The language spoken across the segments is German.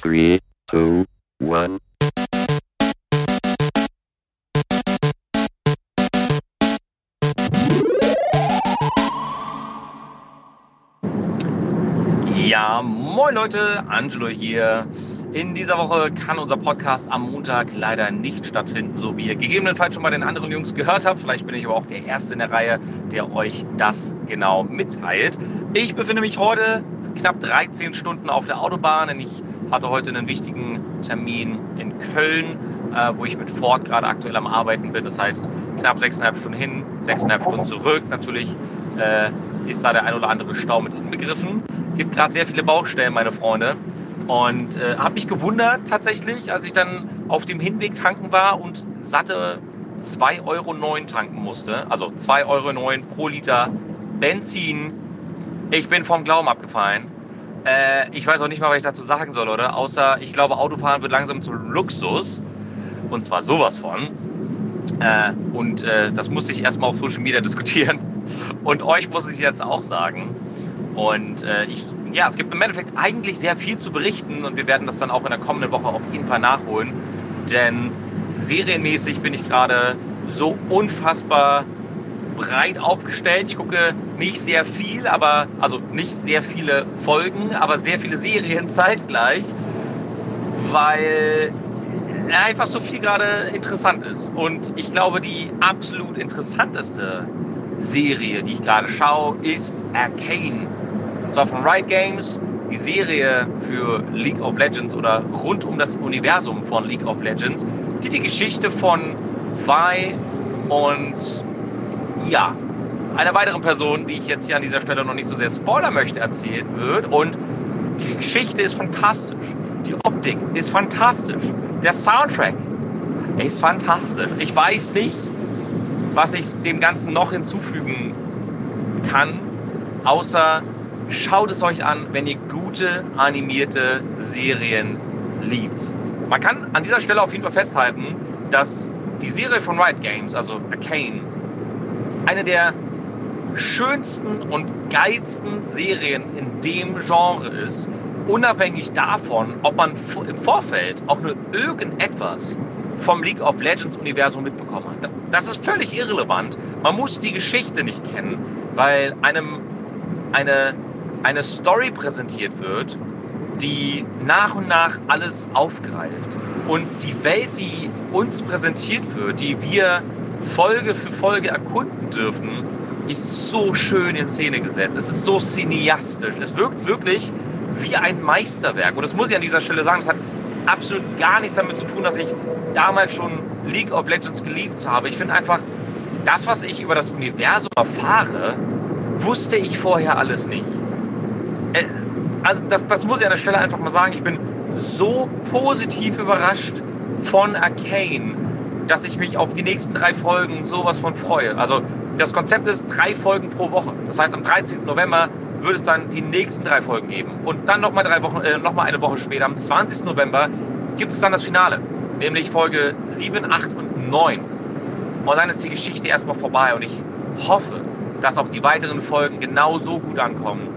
Three, two, one. Ja, moin Leute, Angelo hier. In dieser Woche kann unser Podcast am Montag leider nicht stattfinden, so wie ihr gegebenenfalls schon bei den anderen Jungs gehört habt. Vielleicht bin ich aber auch der Erste in der Reihe, der euch das genau mitteilt. Ich befinde mich heute knapp 13 Stunden auf der Autobahn, denn ich hatte heute einen wichtigen Termin in Köln, äh, wo ich mit Ford gerade aktuell am Arbeiten bin. Das heißt, knapp 6,5 Stunden hin, 6,5 Stunden zurück. Natürlich äh, ist da der ein oder andere Stau mit inbegriffen. Gibt gerade sehr viele Baustellen, meine Freunde. Und äh, habe mich gewundert tatsächlich, als ich dann auf dem Hinweg tanken war und satte 2,09 Euro tanken musste. Also 2,09 Euro pro Liter Benzin. Ich bin vom Glauben abgefallen. Äh, ich weiß auch nicht mal, was ich dazu sagen soll, oder? Außer, ich glaube, Autofahren wird langsam zum Luxus. Und zwar sowas von. Äh, und äh, das musste ich erstmal auf Social Media diskutieren. Und euch muss ich jetzt auch sagen. Und äh, ich, ja, es gibt im Endeffekt eigentlich sehr viel zu berichten und wir werden das dann auch in der kommenden Woche auf jeden Fall nachholen. Denn serienmäßig bin ich gerade so unfassbar breit aufgestellt. Ich gucke nicht sehr viel, aber also nicht sehr viele Folgen, aber sehr viele Serien zeitgleich, weil einfach so viel gerade interessant ist. Und ich glaube, die absolut interessanteste Serie, die ich gerade schaue, ist Arcane. Und zwar von Riot Games, die Serie für League of Legends oder rund um das Universum von League of Legends, die die Geschichte von Vi und ja, einer weiteren Person, die ich jetzt hier an dieser Stelle noch nicht so sehr spoilern möchte, erzählt wird. Und die Geschichte ist fantastisch. Die Optik ist fantastisch. Der Soundtrack ist fantastisch. Ich weiß nicht, was ich dem Ganzen noch hinzufügen kann, außer schaut es euch an, wenn ihr gute animierte Serien liebt. Man kann an dieser Stelle auf jeden Fall festhalten, dass die Serie von Riot Games, also Arcane, eine der schönsten und geilsten Serien in dem Genre ist, unabhängig davon, ob man im Vorfeld auch nur irgendetwas vom League of Legends Universum mitbekommen hat. Das ist völlig irrelevant. Man muss die Geschichte nicht kennen, weil einem eine, eine Story präsentiert wird, die nach und nach alles aufgreift. Und die Welt, die uns präsentiert wird, die wir Folge für Folge erkunden dürfen, ist so schön in Szene gesetzt. Es ist so cineastisch. Es wirkt wirklich wie ein Meisterwerk. Und das muss ich an dieser Stelle sagen. Es hat absolut gar nichts damit zu tun, dass ich damals schon League of Legends geliebt habe. Ich finde einfach, das, was ich über das Universum erfahre, wusste ich vorher alles nicht. Äh, also das, das muss ich an der Stelle einfach mal sagen. Ich bin so positiv überrascht von Arcane, dass ich mich auf die nächsten drei Folgen sowas von freue. Also das Konzept ist drei Folgen pro Woche. Das heißt, am 13. November wird es dann die nächsten drei Folgen geben. Und dann nochmal drei Wochen, äh, noch mal eine Woche später, am 20. November, gibt es dann das Finale. Nämlich Folge 7, 8 und 9. Und dann ist die Geschichte erstmal vorbei. Und ich hoffe, dass auch die weiteren Folgen genauso gut ankommen,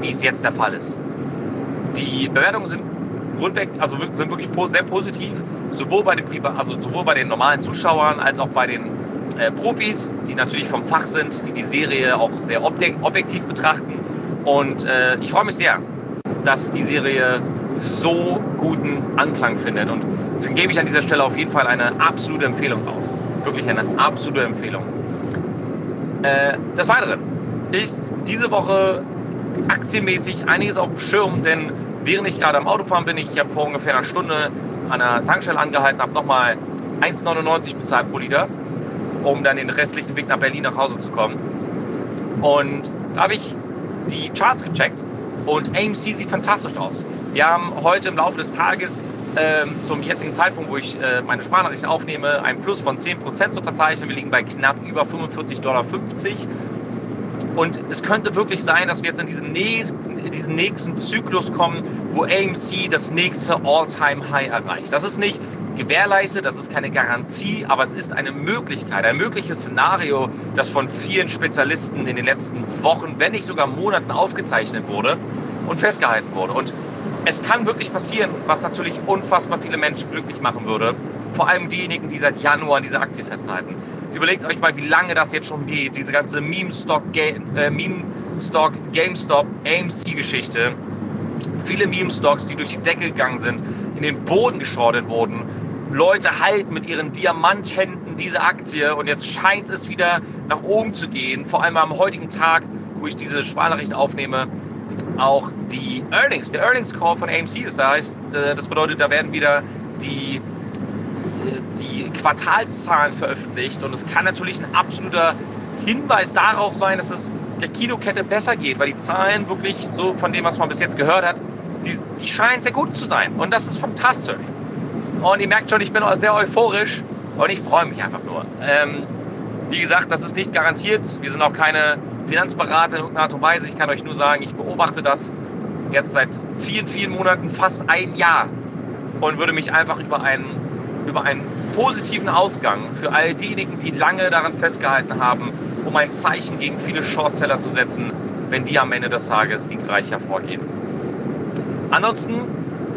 wie es jetzt der Fall ist. Die Bewertungen sind grundweg, also sind wirklich sehr positiv, sowohl bei den, also sowohl bei den normalen Zuschauern als auch bei den äh, Profis, die natürlich vom Fach sind, die die Serie auch sehr objektiv betrachten. Und äh, ich freue mich sehr, dass die Serie so guten Anklang findet. Und deswegen gebe ich an dieser Stelle auf jeden Fall eine absolute Empfehlung raus. Wirklich eine absolute Empfehlung. Äh, des Weiteren ist diese Woche aktienmäßig einiges auf dem Schirm, denn während ich gerade am Autofahren bin, ich habe vor ungefähr einer Stunde an einer Tankstelle angehalten, habe nochmal 1,99 bezahlt pro Liter um dann den restlichen Weg nach Berlin nach Hause zu kommen. Und da habe ich die Charts gecheckt und AMC sieht fantastisch aus. Wir haben heute im Laufe des Tages ähm, zum jetzigen Zeitpunkt, wo ich äh, meine Sprachnachricht aufnehme, ein Plus von 10% zu verzeichnen. Wir liegen bei knapp über 45,50 Dollar. Und es könnte wirklich sein, dass wir jetzt in diesen, in diesen nächsten Zyklus kommen, wo AMC das nächste All-Time-High erreicht. Das ist nicht gewährleistet, das ist keine Garantie, aber es ist eine Möglichkeit, ein mögliches Szenario, das von vielen Spezialisten in den letzten Wochen, wenn nicht sogar Monaten aufgezeichnet wurde und festgehalten wurde. Und es kann wirklich passieren, was natürlich unfassbar viele Menschen glücklich machen würde. Vor allem diejenigen, die seit Januar an dieser Aktie festhalten. Überlegt euch mal, wie lange das jetzt schon geht. Diese ganze Meme-Stock, äh, GameStop, AMC-Geschichte. Viele Meme-Stocks, die durch die Decke gegangen sind, in den Boden geschrottet wurden. Leute halten mit ihren Diamanthänden diese Aktie und jetzt scheint es wieder nach oben zu gehen. Vor allem am heutigen Tag, wo ich diese Sprachnachricht aufnehme, auch die Earnings, der Earnings Call von AMC ist da. Äh, das bedeutet, da werden wieder die, äh, die Quartalszahlen veröffentlicht und es kann natürlich ein absoluter Hinweis darauf sein, dass es der Kinokette besser geht, weil die Zahlen wirklich so von dem, was man bis jetzt gehört hat, die, die scheinen sehr gut zu sein und das ist fantastisch. Und ihr merkt schon, ich bin auch sehr euphorisch und ich freue mich einfach nur. Ähm, wie gesagt, das ist nicht garantiert. Wir sind auch keine Finanzberater in irgendeiner Art und Weise. Ich kann euch nur sagen, ich beobachte das jetzt seit vielen, vielen Monaten, fast ein Jahr und würde mich einfach über einen, über einen positiven Ausgang für all diejenigen, die lange daran festgehalten haben, um ein Zeichen gegen viele Shortseller zu setzen, wenn die am Ende des Tages siegreich hervorgehen. Ansonsten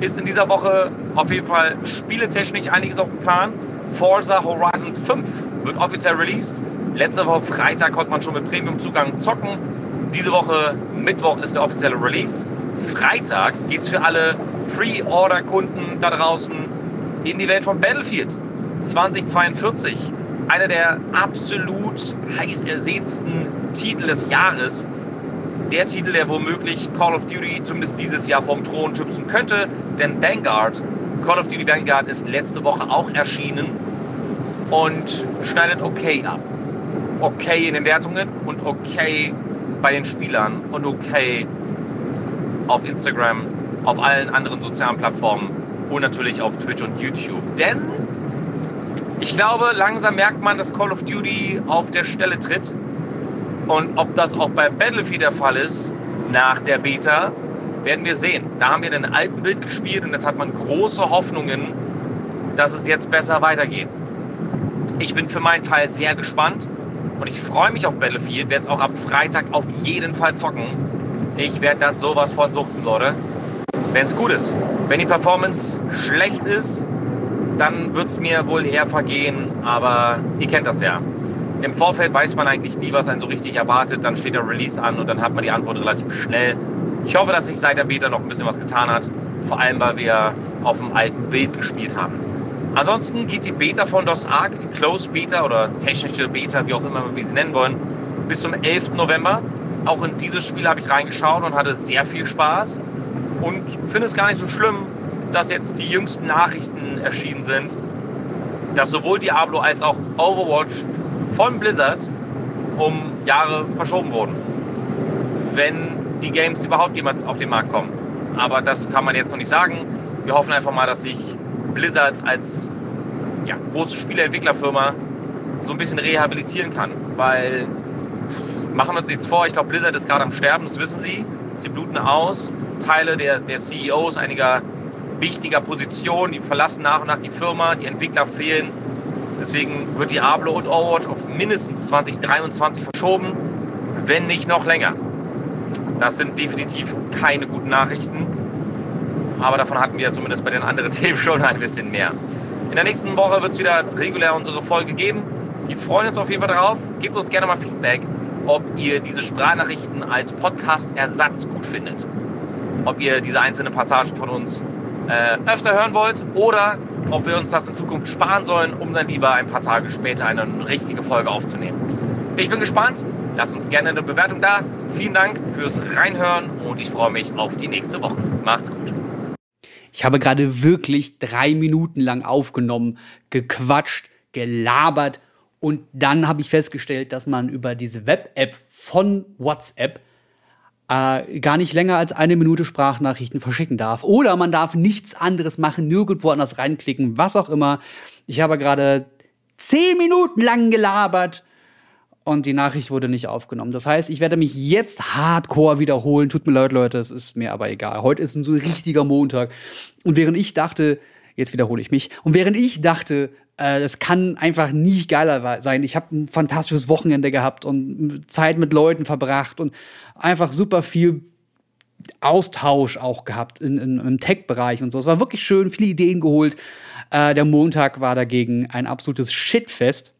ist in dieser Woche auf jeden Fall spieletechnisch einiges auf dem Plan. Forza Horizon 5 wird offiziell released. Letzte Woche Freitag konnte man schon mit Premium-Zugang zocken. Diese Woche Mittwoch ist der offizielle Release. Freitag geht es für alle Pre-Order-Kunden da draußen in die Welt von Battlefield 2042. Einer der absolut heiß ersehnsten Titel des Jahres. Der Titel, der womöglich Call of Duty zumindest dieses Jahr vom Thron schützen könnte. Denn Vanguard, Call of Duty Vanguard ist letzte Woche auch erschienen und schneidet okay ab okay in den Wertungen und okay bei den Spielern und okay auf Instagram, auf allen anderen sozialen Plattformen und natürlich auf Twitch und YouTube. Denn ich glaube, langsam merkt man, dass Call of Duty auf der Stelle tritt. Und ob das auch bei Battlefield der Fall ist, nach der Beta, werden wir sehen. Da haben wir den alten Bild gespielt und jetzt hat man große Hoffnungen, dass es jetzt besser weitergeht. Ich bin für meinen Teil sehr gespannt. Und ich freue mich auf Battlefield, werde es auch ab Freitag auf jeden Fall zocken. Ich werde das sowas von suchten, Leute. Wenn es gut ist. Wenn die Performance schlecht ist, dann wird es mir wohl eher vergehen, aber ihr kennt das ja. Im Vorfeld weiß man eigentlich nie, was einen so richtig erwartet. Dann steht der Release an und dann hat man die Antwort relativ schnell. Ich hoffe, dass sich seit der Beta noch ein bisschen was getan hat. Vor allem, weil wir auf dem alten Bild gespielt haben. Ansonsten geht die Beta von DOS Arc, die Closed Beta oder technische Beta, wie auch immer wir sie nennen wollen, bis zum 11. November. Auch in dieses Spiel habe ich reingeschaut und hatte sehr viel Spaß und finde es gar nicht so schlimm, dass jetzt die jüngsten Nachrichten erschienen sind, dass sowohl Diablo als auch Overwatch von Blizzard um Jahre verschoben wurden. Wenn die Games überhaupt jemals auf den Markt kommen. Aber das kann man jetzt noch nicht sagen. Wir hoffen einfach mal, dass sich Blizzard als ja, große Spieleentwicklerfirma so ein bisschen rehabilitieren kann. Weil, machen wir uns nichts vor, ich glaube, Blizzard ist gerade am Sterben, das wissen sie. Sie bluten aus. Teile der, der CEOs einiger wichtiger Positionen, die verlassen nach und nach die Firma, die Entwickler fehlen. Deswegen wird Diablo und Overwatch auf mindestens 2023 verschoben, wenn nicht noch länger. Das sind definitiv keine guten Nachrichten. Aber davon hatten wir zumindest bei den anderen Themen schon ein bisschen mehr. In der nächsten Woche wird es wieder regulär unsere Folge geben. Wir freuen uns auf jeden Fall darauf. Gebt uns gerne mal Feedback, ob ihr diese Sprachnachrichten als Podcast-Ersatz gut findet. Ob ihr diese einzelnen Passagen von uns äh, öfter hören wollt oder ob wir uns das in Zukunft sparen sollen, um dann lieber ein paar Tage später eine richtige Folge aufzunehmen. Ich bin gespannt. Lasst uns gerne eine Bewertung da. Vielen Dank fürs Reinhören und ich freue mich auf die nächste Woche. Macht's gut. Ich habe gerade wirklich drei Minuten lang aufgenommen, gequatscht, gelabert und dann habe ich festgestellt, dass man über diese Web-App von WhatsApp äh, gar nicht länger als eine Minute Sprachnachrichten verschicken darf. Oder man darf nichts anderes machen, nirgendwo anders reinklicken, was auch immer. Ich habe gerade zehn Minuten lang gelabert und die Nachricht wurde nicht aufgenommen. Das heißt, ich werde mich jetzt hardcore wiederholen. Tut mir leid, Leute, es ist mir aber egal. Heute ist ein so richtiger Montag. Und während ich dachte, jetzt wiederhole ich mich, und während ich dachte, äh, es kann einfach nicht geiler sein. Ich habe ein fantastisches Wochenende gehabt und Zeit mit Leuten verbracht und einfach super viel Austausch auch gehabt in, in, im Tech-Bereich und so. Es war wirklich schön, viele Ideen geholt. Äh, der Montag war dagegen ein absolutes Shitfest.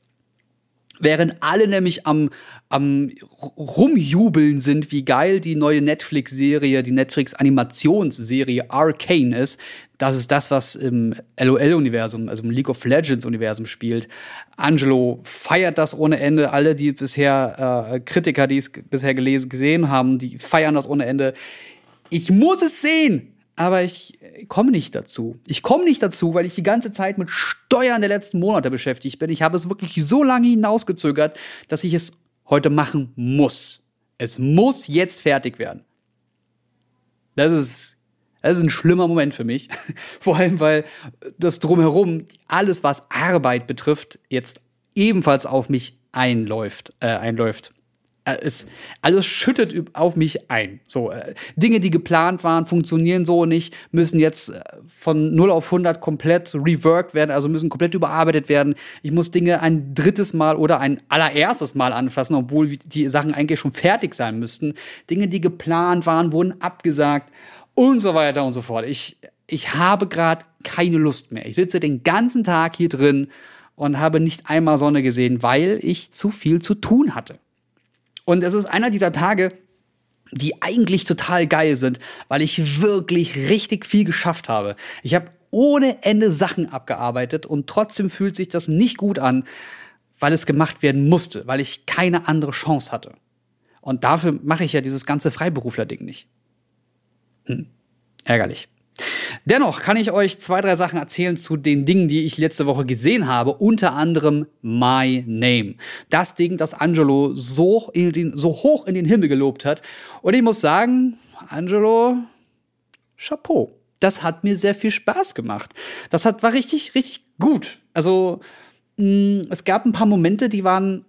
Während alle nämlich am, am rumjubeln sind, wie geil die neue Netflix-Serie, die Netflix-Animationsserie Arcane ist. Das ist das, was im LOL-Universum, also im League of Legends-Universum spielt. Angelo feiert das ohne Ende. Alle, die bisher äh, Kritiker, die es bisher gelesen, gesehen haben, die feiern das ohne Ende. Ich muss es sehen! Aber ich komme nicht dazu. Ich komme nicht dazu, weil ich die ganze Zeit mit Steuern der letzten Monate beschäftigt bin. Ich habe es wirklich so lange hinausgezögert, dass ich es heute machen muss. Es muss jetzt fertig werden. Das ist, das ist ein schlimmer Moment für mich. Vor allem, weil das drumherum, alles was Arbeit betrifft, jetzt ebenfalls auf mich einläuft, äh, einläuft. Äh, es alles schüttet auf mich ein. So äh, Dinge, die geplant waren, funktionieren so nicht, müssen jetzt äh, von 0 auf 100 komplett reworked werden, also müssen komplett überarbeitet werden. Ich muss Dinge ein drittes Mal oder ein allererstes Mal anfassen, obwohl die Sachen eigentlich schon fertig sein müssten. Dinge, die geplant waren, wurden abgesagt und so weiter und so fort. Ich ich habe gerade keine Lust mehr. Ich sitze den ganzen Tag hier drin und habe nicht einmal Sonne gesehen, weil ich zu viel zu tun hatte. Und es ist einer dieser Tage, die eigentlich total geil sind, weil ich wirklich richtig viel geschafft habe. Ich habe ohne Ende Sachen abgearbeitet und trotzdem fühlt sich das nicht gut an, weil es gemacht werden musste, weil ich keine andere Chance hatte. Und dafür mache ich ja dieses ganze Freiberufler-Ding nicht. Hm. Ärgerlich. Dennoch kann ich euch zwei, drei Sachen erzählen zu den Dingen, die ich letzte Woche gesehen habe, unter anderem My Name. Das Ding, das Angelo so, den, so hoch in den Himmel gelobt hat. Und ich muss sagen, Angelo, Chapeau. Das hat mir sehr viel Spaß gemacht. Das hat, war richtig, richtig gut. Also, mh, mm, es gab ein paar Momente, die waren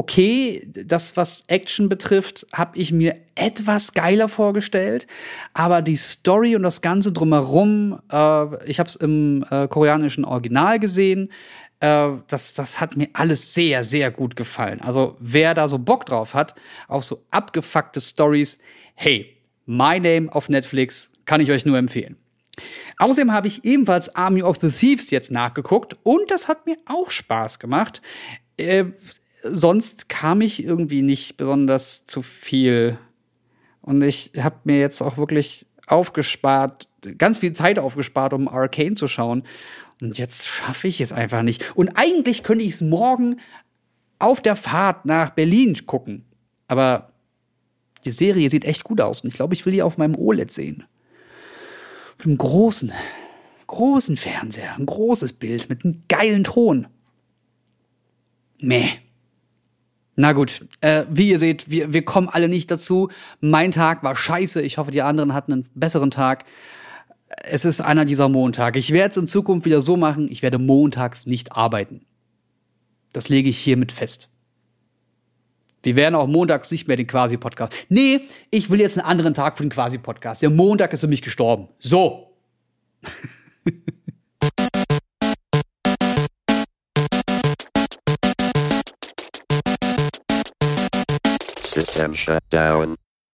okay, das, was Action betrifft, habe ich mir etwas geiler vorgestellt. Aber die Story und das Ganze drumherum, äh, ich habe es im äh, koreanischen Original gesehen. Äh, das, das hat mir alles sehr, sehr gut gefallen. Also, wer da so Bock drauf hat, auf so abgefuckte Stories, hey, My Name auf Netflix kann ich euch nur empfehlen. Außerdem habe ich ebenfalls Army of the Thieves jetzt nachgeguckt und das hat mir auch Spaß gemacht. Sonst kam ich irgendwie nicht besonders zu viel. Und ich habe mir jetzt auch wirklich aufgespart, ganz viel Zeit aufgespart, um Arcane zu schauen. Und jetzt schaffe ich es einfach nicht. Und eigentlich könnte ich es morgen auf der Fahrt nach Berlin gucken. Aber die Serie sieht echt gut aus. Und ich glaube, ich will die auf meinem OLED sehen. Auf einem großen, großen Fernseher. Ein großes Bild mit einem geilen Ton. Meh. Na gut, äh, wie ihr seht, wir, wir kommen alle nicht dazu. Mein Tag war scheiße. Ich hoffe, die anderen hatten einen besseren Tag. Es ist einer dieser Montage. Ich werde es in Zukunft wieder so machen, ich werde montags nicht arbeiten. Das lege ich hiermit fest. Wir werden auch montags nicht mehr den Quasi-Podcast. Nee, ich will jetzt einen anderen Tag für den Quasi-Podcast. Der Montag ist für mich gestorben. So. System shut down.